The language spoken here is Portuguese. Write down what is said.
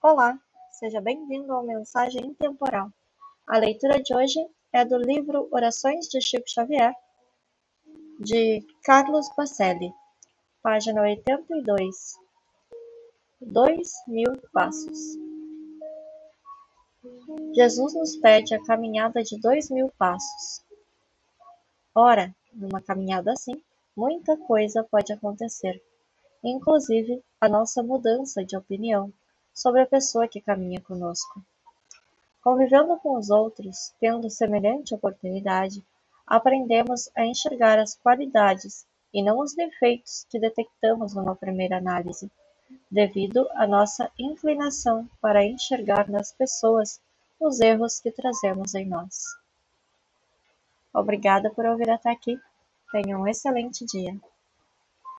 Olá, seja bem-vindo ao Mensagem Intemporal. A leitura de hoje é do livro Orações de Chico Xavier, de Carlos Bacelli, página 82. Dois mil passos. Jesus nos pede a caminhada de dois mil passos. Ora, numa caminhada assim, muita coisa pode acontecer, inclusive a nossa mudança de opinião sobre a pessoa que caminha conosco. Convivendo com os outros, tendo semelhante oportunidade, aprendemos a enxergar as qualidades e não os defeitos que detectamos numa primeira análise, devido à nossa inclinação para enxergar nas pessoas os erros que trazemos em nós. Obrigada por ouvir até aqui. Tenha um excelente dia.